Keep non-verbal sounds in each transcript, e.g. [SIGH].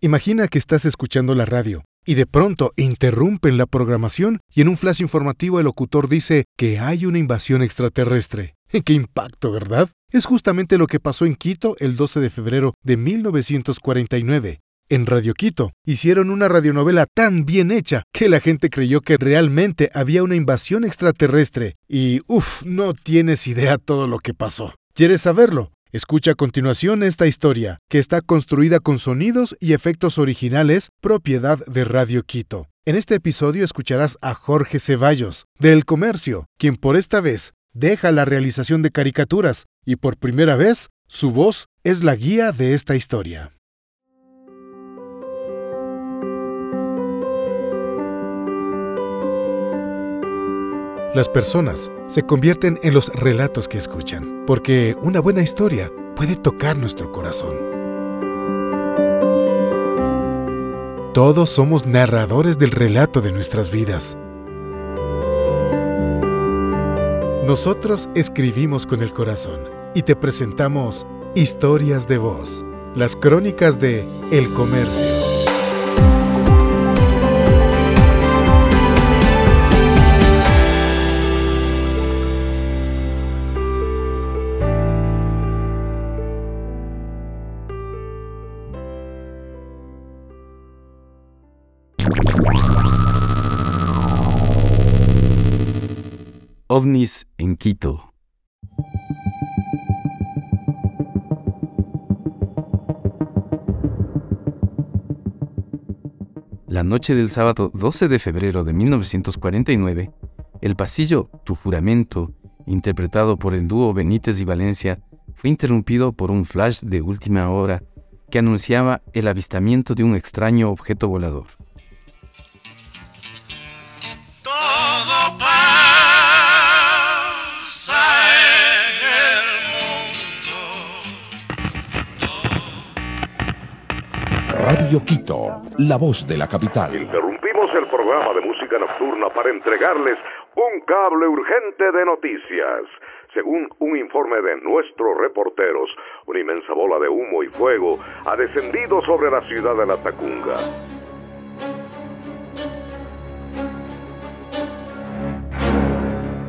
Imagina que estás escuchando la radio y de pronto interrumpen la programación y en un flash informativo el locutor dice que hay una invasión extraterrestre. [LAUGHS] ¡Qué impacto, verdad! Es justamente lo que pasó en Quito el 12 de febrero de 1949. En Radio Quito hicieron una radionovela tan bien hecha que la gente creyó que realmente había una invasión extraterrestre y, uff, no tienes idea todo lo que pasó. ¿Quieres saberlo? Escucha a continuación esta historia, que está construida con sonidos y efectos originales propiedad de Radio Quito. En este episodio escucharás a Jorge Ceballos, de El Comercio, quien por esta vez deja la realización de caricaturas y por primera vez su voz es la guía de esta historia. Las personas se convierten en los relatos que escuchan, porque una buena historia puede tocar nuestro corazón. Todos somos narradores del relato de nuestras vidas. Nosotros escribimos con el corazón y te presentamos Historias de Voz, las crónicas de El Comercio. OVNIS en Quito. La noche del sábado 12 de febrero de 1949, el pasillo Tu juramento, interpretado por el dúo Benítez y Valencia, fue interrumpido por un flash de última hora que anunciaba el avistamiento de un extraño objeto volador. Radio Quito, la voz de la capital. Interrumpimos el programa de música nocturna para entregarles un cable urgente de noticias. Según un informe de nuestros reporteros, una inmensa bola de humo y fuego ha descendido sobre la ciudad de La Tacunga.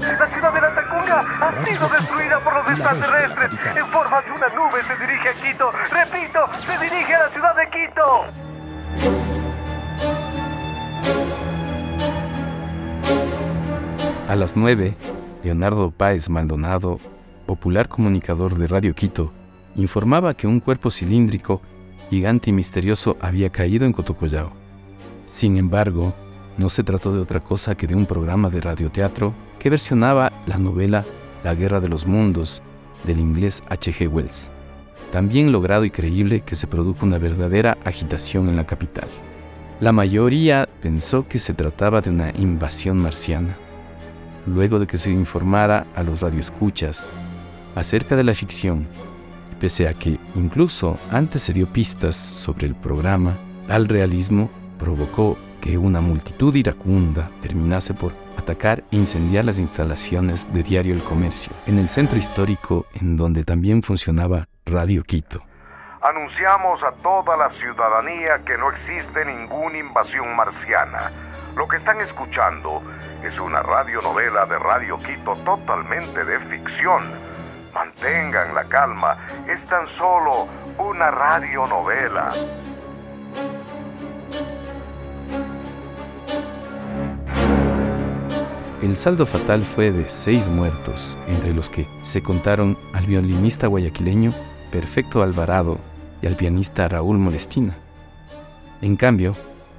La ciudad de La Tacunga ha sido destruida por los extraterrestres. En forma de una nube se dirige a Quito. Repito, se dirige a la ciudad de Quito. A las 9, Leonardo Páez Maldonado, popular comunicador de Radio Quito, informaba que un cuerpo cilíndrico, gigante y misterioso había caído en Cotocollao. Sin embargo, no se trató de otra cosa que de un programa de radioteatro que versionaba la novela La Guerra de los Mundos del inglés H.G. Wells. También logrado y creíble que se produjo una verdadera agitación en la capital. La mayoría pensó que se trataba de una invasión marciana. Luego de que se informara a los radioescuchas acerca de la ficción, pese a que incluso antes se dio pistas sobre el programa, tal realismo provocó que una multitud iracunda terminase por atacar e incendiar las instalaciones de Diario El Comercio, en el centro histórico en donde también funcionaba Radio Quito. Anunciamos a toda la ciudadanía que no existe ninguna invasión marciana. Lo que están escuchando es una radionovela de Radio Quito totalmente de ficción. Mantengan la calma, es tan solo una radionovela. El saldo fatal fue de seis muertos, entre los que se contaron al violinista guayaquileño Perfecto Alvarado y al pianista Raúl Molestina. En cambio,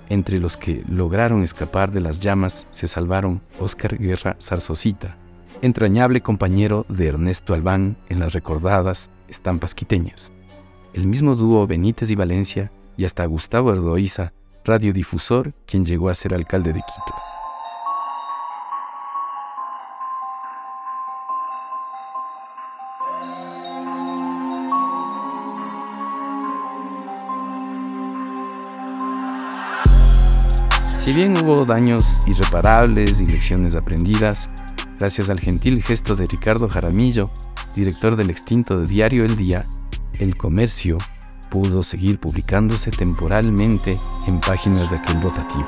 entre los que lograron escapar de las llamas se salvaron Óscar Guerra Zarzosita, entrañable compañero de Ernesto Albán en las recordadas estampas quiteñas. El mismo dúo Benítez y Valencia y hasta Gustavo Erdoiza, radiodifusor, quien llegó a ser alcalde de Quito. Si bien hubo daños irreparables y lecciones aprendidas, gracias al gentil gesto de Ricardo Jaramillo, director del extinto de Diario El Día, El Comercio pudo seguir publicándose temporalmente en páginas de aquel rotativo.